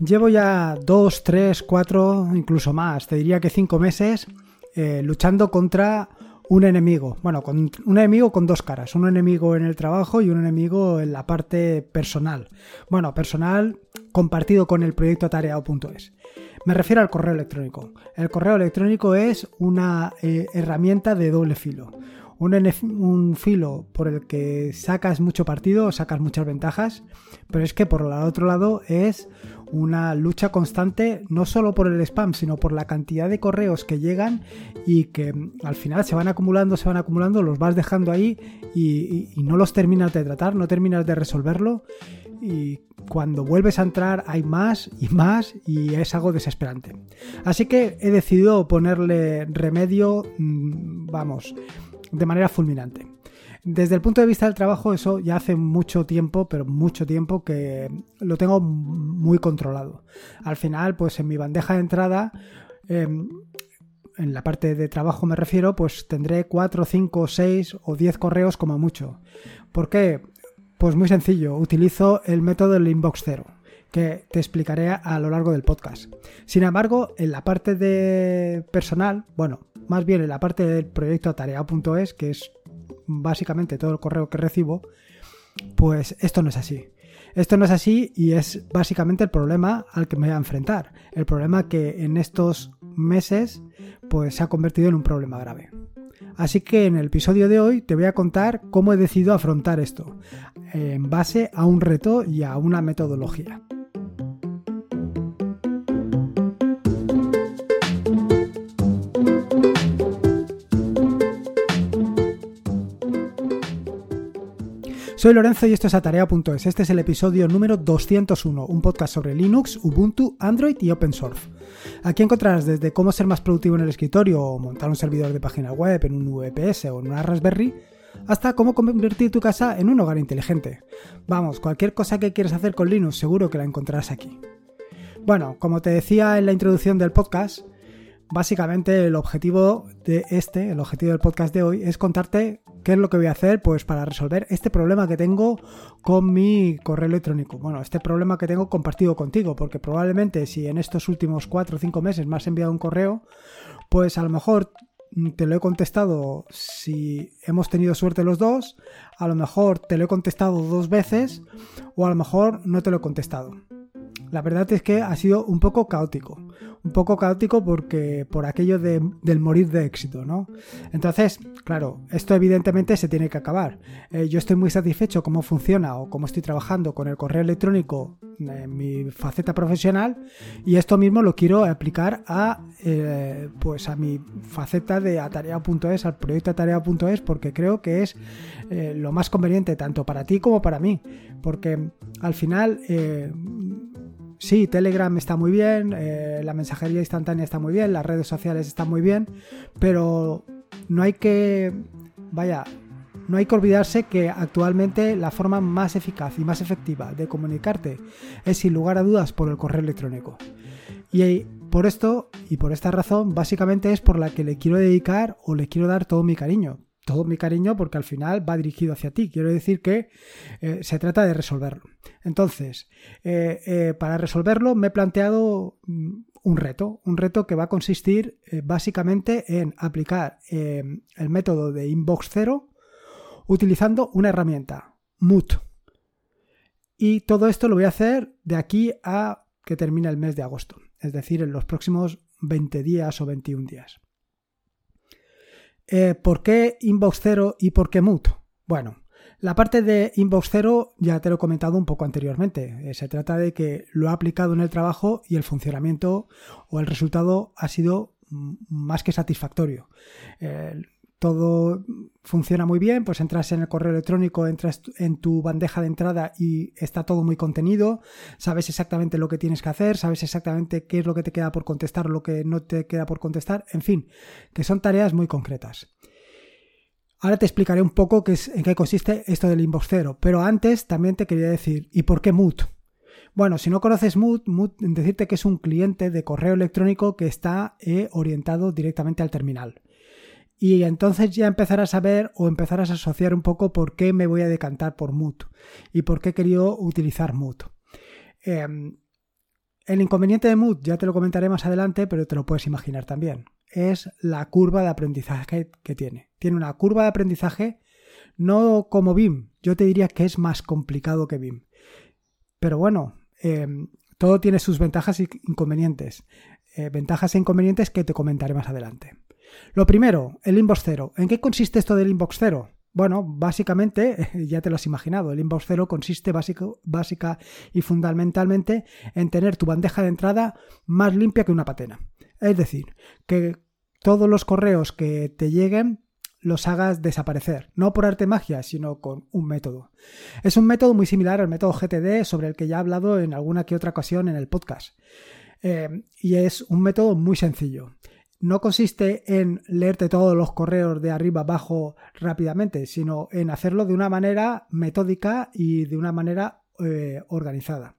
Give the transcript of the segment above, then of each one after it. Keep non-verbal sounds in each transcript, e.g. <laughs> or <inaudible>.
Llevo ya dos, tres, cuatro, incluso más, te diría que cinco meses eh, luchando contra un enemigo. Bueno, con, un enemigo con dos caras. Un enemigo en el trabajo y un enemigo en la parte personal. Bueno, personal compartido con el proyecto atareado.es. Me refiero al correo electrónico. El correo electrónico es una eh, herramienta de doble filo. Un, un, filo por el que sacas mucho partido, sacas muchas ventajas, pero es que por el otro lado es una lucha constante no solo por el spam, sino por la cantidad de correos que llegan y que mm, al final se van acumulando, se van acumulando, los vas dejando ahí y, no los terminas de tratar, no terminas de resolverlo y cuando vuelves a entrar hay más y más y es algo desesperante. Así que he decidido ponerle remedio, mm, vamos, de manera fulminante. Desde el punto de vista del trabajo, eso ya hace mucho tiempo, pero mucho tiempo que lo tengo muy controlado. Al final, pues en mi bandeja de entrada, em, en la parte de trabajo me refiero, pues tendré 4, 5, 6 o 10 correos como mucho. ¿Por qué? Pues muy sencillo, utilizo el método del inbox cero que te explicaré a lo largo del podcast. Sin embargo, en la parte de personal, bueno, más bien en la parte del proyecto atareado.es, que es básicamente todo el correo que recibo, pues esto no es así. Esto no es así y es básicamente el problema al que me voy a enfrentar. El problema que en estos meses pues se ha convertido en un problema grave. Así que en el episodio de hoy te voy a contar cómo he decidido afrontar esto, en base a un reto y a una metodología. Soy Lorenzo y esto es Atarea.es. Este es el episodio número 201, un podcast sobre Linux, Ubuntu, Android y Open Source. Aquí encontrarás desde cómo ser más productivo en el escritorio o montar un servidor de página web en un VPS o en una Raspberry, hasta cómo convertir tu casa en un hogar inteligente. Vamos, cualquier cosa que quieras hacer con Linux seguro que la encontrarás aquí. Bueno, como te decía en la introducción del podcast, básicamente el objetivo de este, el objetivo del podcast de hoy, es contarte qué es lo que voy a hacer pues para resolver este problema que tengo con mi correo electrónico. Bueno, este problema que tengo compartido contigo, porque probablemente si en estos últimos 4 o 5 meses me has enviado un correo, pues a lo mejor te lo he contestado si hemos tenido suerte los dos, a lo mejor te lo he contestado dos veces o a lo mejor no te lo he contestado. La verdad es que ha sido un poco caótico. Un poco caótico porque por aquello del morir de éxito, ¿no? Entonces, claro, esto evidentemente se tiene que acabar. Eh, yo estoy muy satisfecho cómo funciona o cómo estoy trabajando con el correo electrónico en mi faceta profesional y esto mismo lo quiero aplicar a eh, pues a mi faceta de atarea.es, al proyecto atarea.es porque creo que es eh, lo más conveniente tanto para ti como para mí porque al final sí, Telegram está muy bien, eh, la mensajería instantánea está muy bien, las redes sociales están muy bien, pero no hay que, vaya, no hay que olvidarse que actualmente la forma más eficaz y más efectiva de comunicarte es sin lugar a dudas por el correo electrónico. Y por esto y por esta razón, básicamente es por la que le quiero dedicar o le quiero dar todo mi cariño todo mi cariño porque al final va dirigido hacia ti. Quiero decir que eh, se trata de resolverlo. Entonces, eh, eh, para resolverlo me he planteado mm, un reto, un reto que va a consistir básicamente en aplicar el método de inbox cero utilizando una herramienta, Moot. Y todo esto lo voy a hacer de aquí a que termine el mes de agosto, es decir, en los próximos 20 días o 21 días. Eh, ¿Por qué Inbox Zero y por qué Mood? Bueno, la parte de Inbox Zero ya te lo he comentado un poco anteriormente. Eh, se trata de que lo ha aplicado en el trabajo y el funcionamiento o el resultado ha sido más que satisfactorio. Eh, todo funciona muy bien, pues entras en el correo electrónico, entras en tu bandeja de entrada y está todo muy contenido, sabes exactamente lo que tienes que hacer, sabes exactamente qué es lo que te queda por contestar, lo que no te queda por contestar, en fin, que son tareas muy concretas. Ahora te explicaré un poco qué es, en qué consiste esto del inbox cero, pero antes también te quería decir, ¿y por qué Mood? Bueno, si no conoces Mood, Mood decirte que es un cliente de correo electrónico que está eh, orientado directamente al terminal y entonces ya empezarás a ver o empezarás a asociar un poco por qué me voy a decantar por Mood y por qué he querido utilizar Mood. Em, El inconveniente de Mood ya te lo comentaré más adelante, pero te lo puedes imaginar también. Es la curva de aprendizaje que tiene. Tiene una curva de aprendizaje no como BIM. Yo te diría que es más complicado que BIM. Pero bueno, em, todo tiene sus ventajas e inconvenientes. Eh, ventajas e inconvenientes que te comentaré más adelante. Lo primero, el inbox cero. ¿En qué consiste esto del inbox cero? Bueno, básicamente, <laughs> ya te lo has imaginado, el inbox cero consiste básica y fundamentalmente en tener tu bandeja de entrada más limpia que una patena. Es decir, que todos los correos que te lleguen los hagas desaparecer, no por arte magia, sino con un método. Es un método muy similar al método GTD sobre el que ya he hablado en alguna que otra ocasión en el podcast. Eh, y es un método muy sencillo no consiste en leerte todos los correos de arriba abajo rápidamente, sino en hacerlo de una manera metódica y de una manera eh, organizada.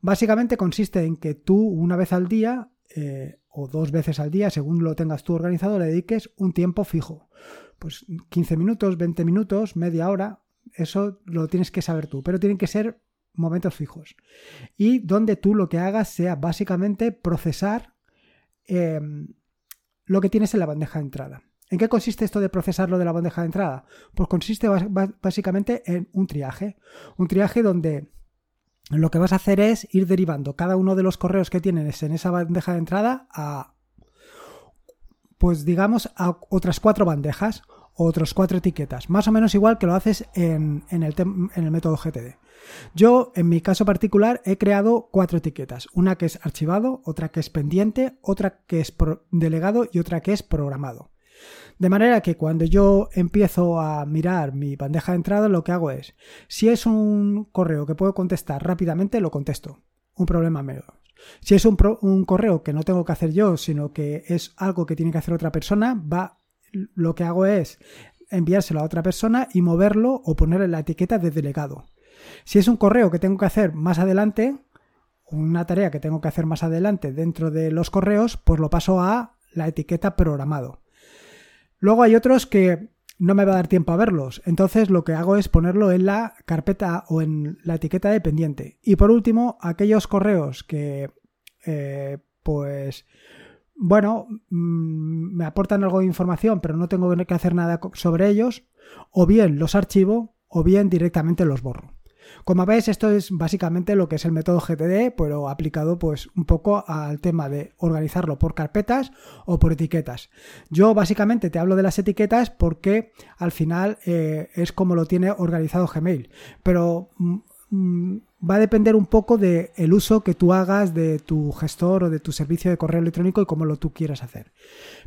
Básicamente consiste en que tú una vez al día eh, o dos veces al día, según lo tengas tú organizado, le dediques un tiempo fijo. Pues 15 minutos, 20 minutos, media hora, eso lo tienes que saber tú, pero tienen que ser momentos fijos. Y donde tú lo que hagas sea básicamente procesar em, lo que tienes en la bandeja de entrada. ¿En qué consiste esto de procesarlo de la bandeja de entrada? Pues consiste básicamente en un triaje. Un triaje donde lo que vas a hacer es ir derivando cada uno de los correos que tienes en esa bandeja de entrada a, pues digamos, a otras cuatro bandejas o otras cuatro etiquetas. Más o menos igual que lo haces en, el, en el método GTD. Yo, en mi caso particular, he creado cuatro etiquetas. Una que es archivado, otra que es pendiente, otra que es delegado y otra que es programado. De manera que cuando yo empiezo a mirar mi bandeja de entrada, lo que hago es, si es un correo que puedo contestar rápidamente, lo contesto. Un problema menos. Si es un, un, correo que no tengo que hacer yo, sino que es algo que tiene que hacer otra persona, va, lo que hago es enviárselo a otra persona y moverlo o ponerle la etiqueta de delegado. Si es un correo que tengo que hacer más adelante, una tarea que tengo que hacer más adelante dentro de los correos, pues lo paso a la etiqueta programado. Luego hay otros que no me va a dar tiempo a verlos, entonces lo que hago es ponerlo en la carpeta o en la etiqueta de pendiente. Y por último, aquellos correos que, eh, pues, bueno, mm, me aportan algo de información, pero no tengo que hacer nada sobre ellos, o bien los archivo o bien directamente los borro. Como veis, esto es básicamente lo que es el método GTD, pero aplicado pues un poco al tema de organizarlo por carpetas o por etiquetas. Yo básicamente te hablo de las etiquetas porque al final eh, es como lo tiene organizado Gmail, pero mm, mm, va a depender un poco del el uso que tú hagas de tu gestor o de tu servicio de correo electrónico y cómo lo tú quieras hacer.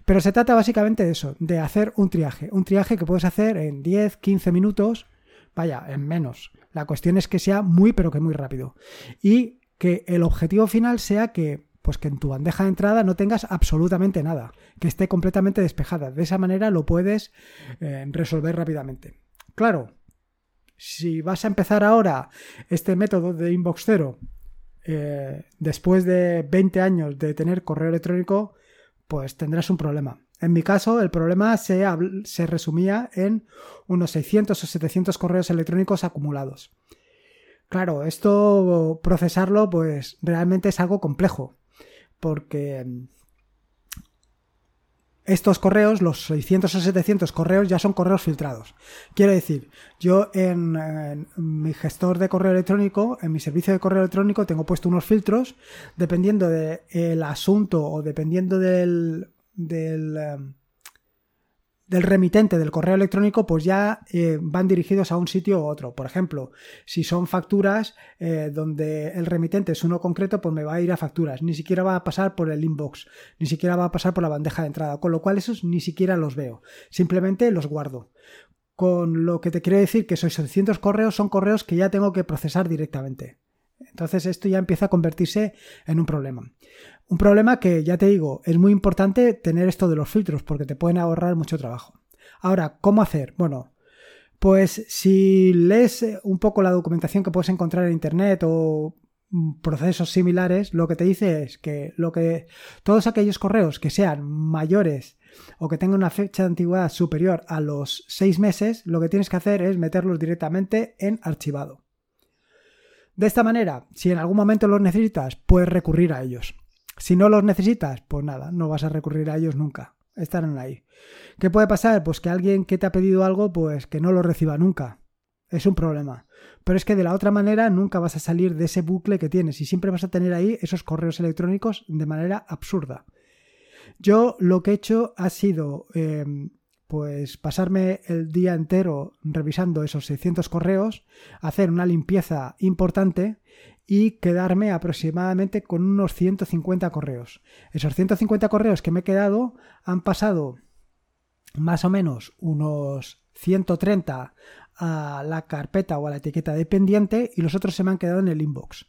Pero se trata básicamente de eso, de hacer un triaje, un triaje que puedes hacer en 10, 15 minutos, vaya, en menos. La cuestión es que sea muy pero que muy rápido. Y que el objetivo final sea que pues que en tu bandeja de entrada no tengas absolutamente nada, que esté completamente despejada. De esa manera lo puedes eh, resolver rápidamente. Claro, si vas a empezar ahora este método de inbox cero, eh, después de 20 años de tener correo electrónico, pues tendrás un problema. En mi caso, el problema se, se resumía en unos 600 o 700 correos electrónicos acumulados. Claro, esto procesarlo pues realmente es algo complejo, porque estos correos, los 600 o 700 correos, ya son correos filtrados. Quiero decir, yo en, mi gestor de correo electrónico, en mi servicio de correo electrónico, tengo puesto unos filtros, dependiendo del asunto o dependiendo del, del, em, del remitente del correo electrónico, pues ya eh, van dirigidos a un sitio u otro. Por ejemplo, si son facturas eh, donde el remitente es uno concreto, pues me va a ir a facturas. Ni siquiera va a pasar por el inbox, ni siquiera va a pasar por la bandeja de entrada, con lo cual esos ni siquiera los veo. Simplemente los guardo. Con lo que te quiero decir que esos 600 correos son correos que ya tengo que procesar directamente. Entonces esto ya empieza a convertirse en un problema. Un problema que, ya te digo, es muy importante tener esto de los filtros porque te pueden ahorrar mucho trabajo. Ahora, ¿cómo hacer? Bueno, pues si lees un poco la documentación que puedes encontrar en Internet o procesos similares, lo que te dice es que, lo que todos aquellos correos que sean mayores o que tengan una fecha de antigüedad superior a los seis meses, lo que tienes que hacer es meterlos directamente en archivado. De esta manera, si en algún momento los necesitas, puedes recurrir a ellos. Si no los necesitas, pues nada, no vas a recurrir a ellos nunca. Estarán ahí. ¿Qué puede pasar? Pues que alguien que te ha pedido algo, pues que no lo reciba nunca. Es un problema. Pero es que de la otra manera nunca vas a salir de ese bucle que tienes y siempre vas a tener ahí esos correos electrónicos de manera absurda. Yo lo que he hecho ha sido eh, pues pasarme el día entero revisando esos 600 correos, hacer una limpieza importante y quedarme aproximadamente con unos 150 correos. Esos 150 correos que me he quedado han pasado más o menos unos 130 a la carpeta o a la etiqueta de pendiente y los otros se me han quedado en el inbox.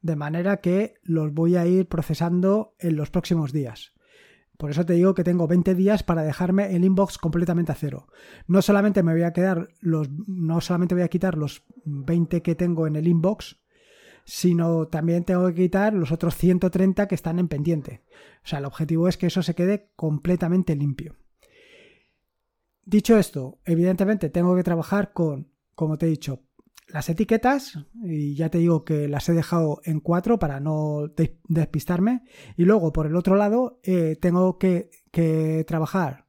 De manera que los voy a ir procesando en los próximos días. Por eso te digo que tengo 20 días para dejarme el inbox completamente a cero. No solamente me voy a quedar los no solamente voy a quitar los 20 que tengo en el inbox, sino también tengo que quitar los otros 130 que están en pendiente. O sea, el objetivo es que eso se quede completamente limpio. Dicho esto, evidentemente tengo que trabajar con, como te he dicho, las etiquetas, y ya te digo que las he dejado en cuatro para no despistarme. Y luego, por el otro lado, eh, tengo que, trabajar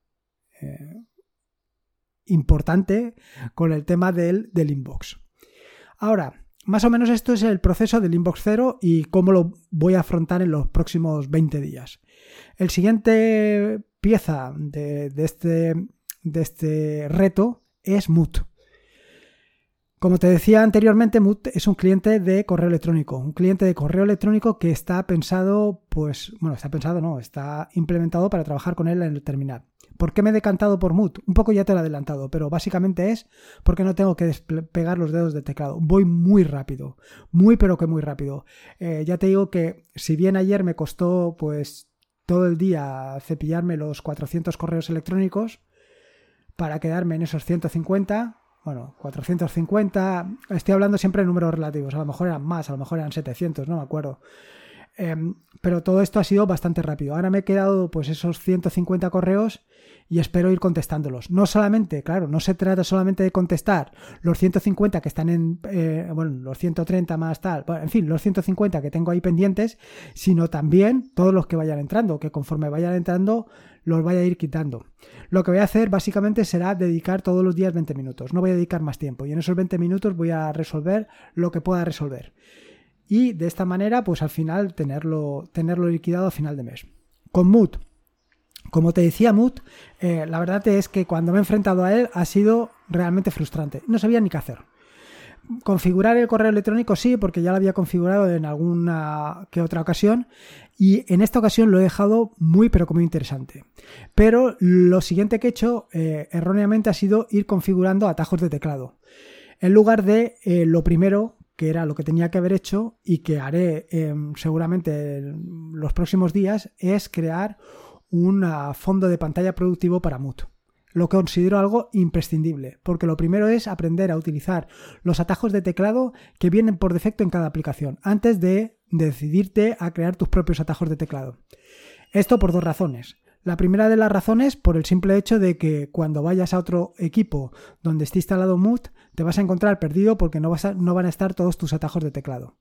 eh, importante con el tema del, del inbox. Ahora, más o menos esto es el proceso del inbox cero y cómo lo voy a afrontar en los próximos 20 días. El siguiente pieza de, este, de este reto es Mood. Como te decía anteriormente, Mood es un cliente de correo electrónico, un cliente de correo electrónico que está pensado, pues, bueno, está pensado, no, está implementado para trabajar con él en el terminal. ¿Por qué me he decantado por Mood? Un poco ya te lo he adelantado, pero básicamente es porque no tengo que despegar los dedos del teclado. Voy muy rápido, muy pero que muy rápido. Eh, ya te digo que si bien ayer me costó, pues, todo el día cepillarme los 400 correos electrónicos para quedarme en esos 150, bueno, 450, estoy hablando siempre de números relativos, a lo mejor eran más, a lo mejor eran 700, no me acuerdo. Em, pero todo esto ha sido bastante rápido. Ahora me he quedado pues esos 150 correos y espero ir contestándolos. No solamente, claro, no se trata solamente de contestar los 150 que están en, eh, bueno, los 130 más tal, en fin, los 150 que tengo ahí pendientes, sino también todos los que vayan entrando, que conforme vayan entrando los vaya a ir quitando. Lo que voy a hacer básicamente será dedicar todos los días 20 minutos. No voy a dedicar más tiempo y en esos 20 minutos voy a resolver lo que pueda resolver. Y de esta manera, pues al final tenerlo, tenerlo liquidado a final de mes. Con Mood. Como te decía Mood, eh, la verdad es que cuando me he enfrentado a él ha sido realmente frustrante. No sabía ni qué hacer. Configurar el correo electrónico sí, porque ya lo había configurado en alguna que otra ocasión y en esta ocasión lo he dejado muy pero muy interesante. Pero lo siguiente que he hecho eh, erróneamente ha sido ir configurando atajos de teclado. En lugar de eh, lo primero que era lo que tenía que haber hecho y que haré em, seguramente en los próximos días, es crear un fondo de pantalla productivo para Mood lo considero algo imprescindible, porque lo primero es aprender a utilizar los atajos de teclado que vienen por defecto en cada aplicación, antes de decidirte a crear tus propios atajos de teclado. Esto por dos razones. La primera de las razones por el simple hecho de que cuando vayas a otro equipo donde esté instalado Mood, te vas a encontrar perdido porque no, no van a estar todos tus atajos de teclado.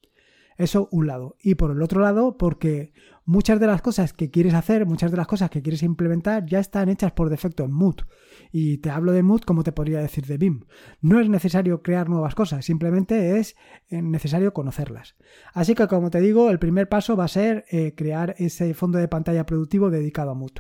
Eso un lado. Y por el otro lado, porque muchas de las cosas que quieres hacer, muchas de las cosas que quieres implementar ya están hechas por defecto en Mood. Y te hablo de Mood como te podría decir de BIM. No es necesario crear nuevas cosas, simplemente es eh, necesario conocerlas. Así que como te digo, el primer paso va a ser eh, crear ese fondo de pantalla productivo dedicado a Mood.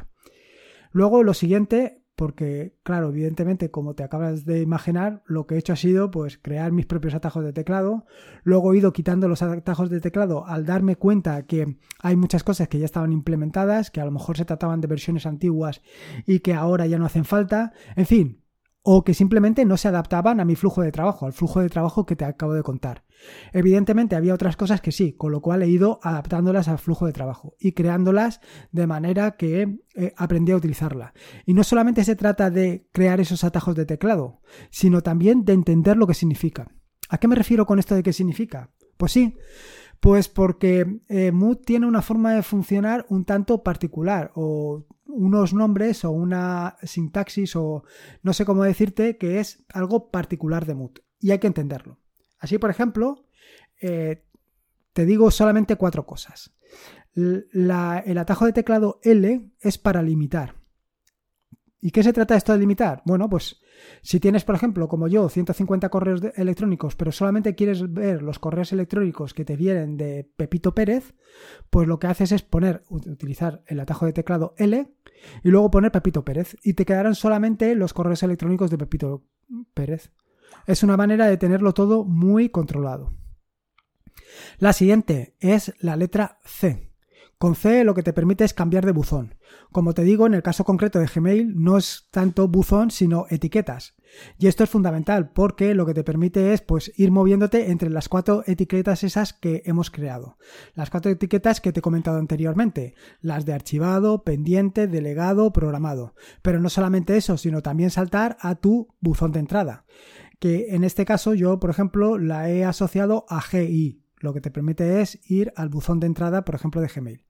Luego lo siguiente porque, claro, evidentemente, como te acabas de imaginar, lo que he hecho ha sido pues crear mis propios atajos de teclado. Luego he ido quitando los atajos de teclado al darme cuenta que hay muchas cosas que ya estaban implementadas, que a lo mejor se trataban de versiones antiguas y que ahora ya no hacen falta. En fin, o que simplemente no se adaptaban a mi flujo de trabajo, al flujo de trabajo que te acabo de contar. Evidentemente había otras cosas que sí, con lo cual he ido adaptándolas al flujo de trabajo y creándolas de manera que eh, aprendí a utilizarla. Y no solamente se trata de crear esos atajos de teclado, sino también de entender lo que significa. ¿A qué me refiero con esto de qué significa? Pues sí, pues porque eh, Mood tiene una forma de funcionar un tanto particular o unos nombres o una sintaxis o no sé cómo decirte que es algo particular de Mood y hay que entenderlo. Así, por ejemplo, eh, te digo solamente cuatro cosas. el atajo de teclado L es para limitar. ¿Y qué se trata esto de limitar? Bueno, pues si tienes, por ejemplo, como yo, 150 correos electrónicos, pero solamente quieres ver los correos electrónicos que te vienen de Pepito Pérez, pues lo que haces es poner, utilizar el atajo de teclado L y luego poner Pepito Pérez y te quedarán solamente los correos electrónicos de Pepito Pérez. Es una manera de tenerlo todo muy controlado. La siguiente es la letra C. Con C lo que te permite es cambiar de buzón. Como te digo, en el caso concreto de Gmail no es tanto buzón, sino etiquetas. Y esto es fundamental porque lo que te permite es pues ir moviéndote entre las cuatro etiquetas esas que hemos creado. Las cuatro etiquetas que te he comentado anteriormente, las de archivado, pendiente, delegado, programado. Pero no solamente eso, sino también saltar a tu buzón de entrada. Que en este caso yo, por ejemplo, la he asociado a GI. Lo que te permite es ir al buzón de entrada, por ejemplo, de Gmail.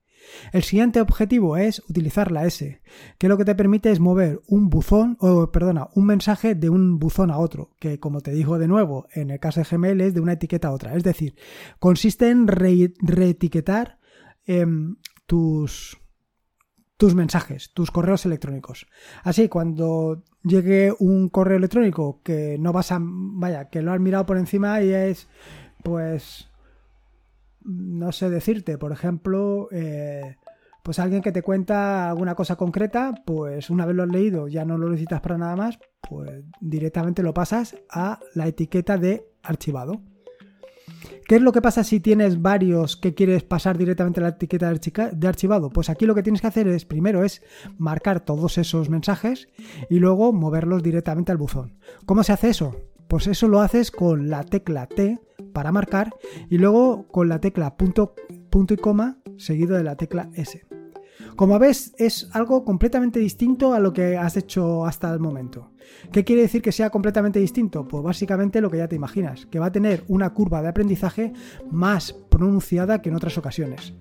El siguiente objetivo es utilizar la S, que lo que te permite es mover un buzón, o perdona, un mensaje de un buzón a otro, que como te digo de nuevo, en el caso de Gmail es de una etiqueta a otra. Es decir, consiste en reetiquetar em, tus, tus mensajes, tus correos electrónicos. Así, cuando llegue un correo electrónico que no vas a, vaya, que lo has mirado por encima y es, pues, no sé decirte, por ejemplo, eh, pues alguien que te cuenta alguna cosa concreta, pues una vez lo has leído, ya no lo necesitas para nada más, pues directamente lo pasas a la etiqueta de archivado. ¿Qué es lo que pasa si tienes varios que quieres pasar directamente a la etiqueta de archivado? Pues aquí lo que tienes que hacer es, primero, es marcar todos esos mensajes y luego moverlos directamente al buzón. ¿Cómo se hace eso? Pues eso lo haces con la tecla T para marcar y luego con la tecla punto, punto y coma seguido de la tecla S. Como ves, es algo completamente distinto a lo que has hecho hasta el momento. ¿Qué quiere decir que sea completamente distinto? Pues básicamente lo que ya te imaginas, que va a tener una curva de aprendizaje más pronunciada que en otras ocasiones.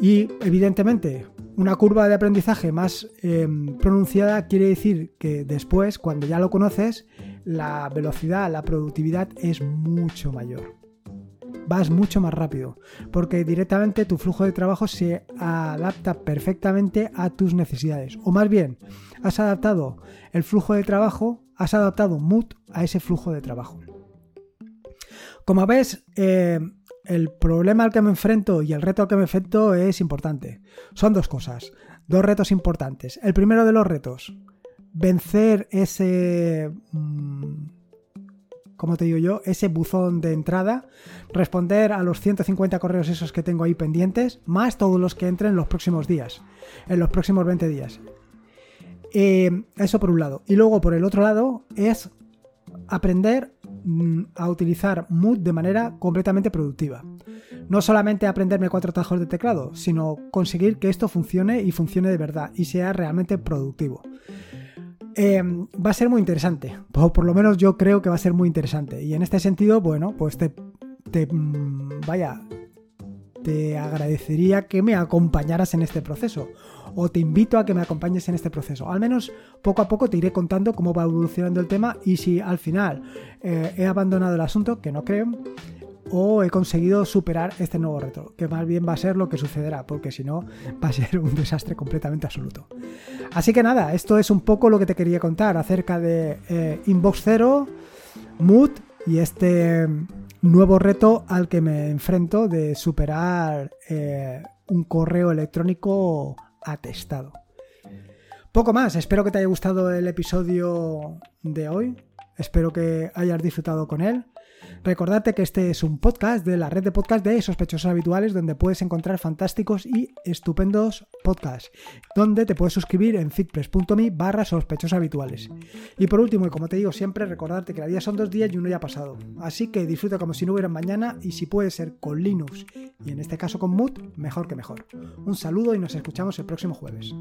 Y evidentemente, una curva de aprendizaje más em, pronunciada quiere decir que después, cuando ya lo conoces, la velocidad, la productividad es mucho mayor. Vas mucho más rápido, porque directamente tu flujo de trabajo se adapta perfectamente a tus necesidades. O más bien, has adaptado el flujo de trabajo, has adaptado Mood a ese flujo de trabajo. Como ves, eh, el problema al que me enfrento y el reto al que me enfrento es importante. Son dos cosas, dos retos importantes. El primero de los retos, vencer ese... Mm, como te digo yo? Ese buzón de entrada, responder a los 150 correos esos que tengo ahí pendientes, más todos los que entren en los próximos días, en los próximos 20 días. Eh, eso por un lado. Y luego por el otro lado es aprender mm, a utilizar Mood de manera completamente productiva. No solamente aprenderme cuatro tajos de teclado, sino conseguir que esto funcione y funcione de verdad y sea realmente productivo. Em, va a ser muy interesante. O por lo menos yo creo que va a ser muy interesante. Y en este sentido, bueno, pues te, mm, vaya, te agradecería que me acompañaras en este proceso. O te invito a que me acompañes en este proceso. Al menos poco a poco te iré contando cómo va evolucionando el tema y si al final eh, he abandonado el asunto, que no creo, o he conseguido superar este nuevo reto, que más bien va a ser lo que sucederá, porque si no va a ser un desastre completamente absoluto. Así que nada, esto es un poco lo que te quería contar acerca de eh, Inbox Zero, Mood y este nuevo reto al que me enfrento de superar eh, un correo electrónico atestado. Poco más, espero que te haya gustado el episodio de hoy, espero que hayas disfrutado con él. Recordate que este es un podcast de la red de podcast de sospechosos habituales donde puedes encontrar fantásticos y estupendos podcasts, donde te puedes suscribir en fitpress.me barra sospechosos habituales. Y por último, y como te digo siempre, recordarte que la vida son dos días y uno ya pasado. Así que disfruta como si no hubiera mañana y si puede ser con Linux y en este caso con Mood, mejor que mejor. Un saludo y nos escuchamos el próximo jueves.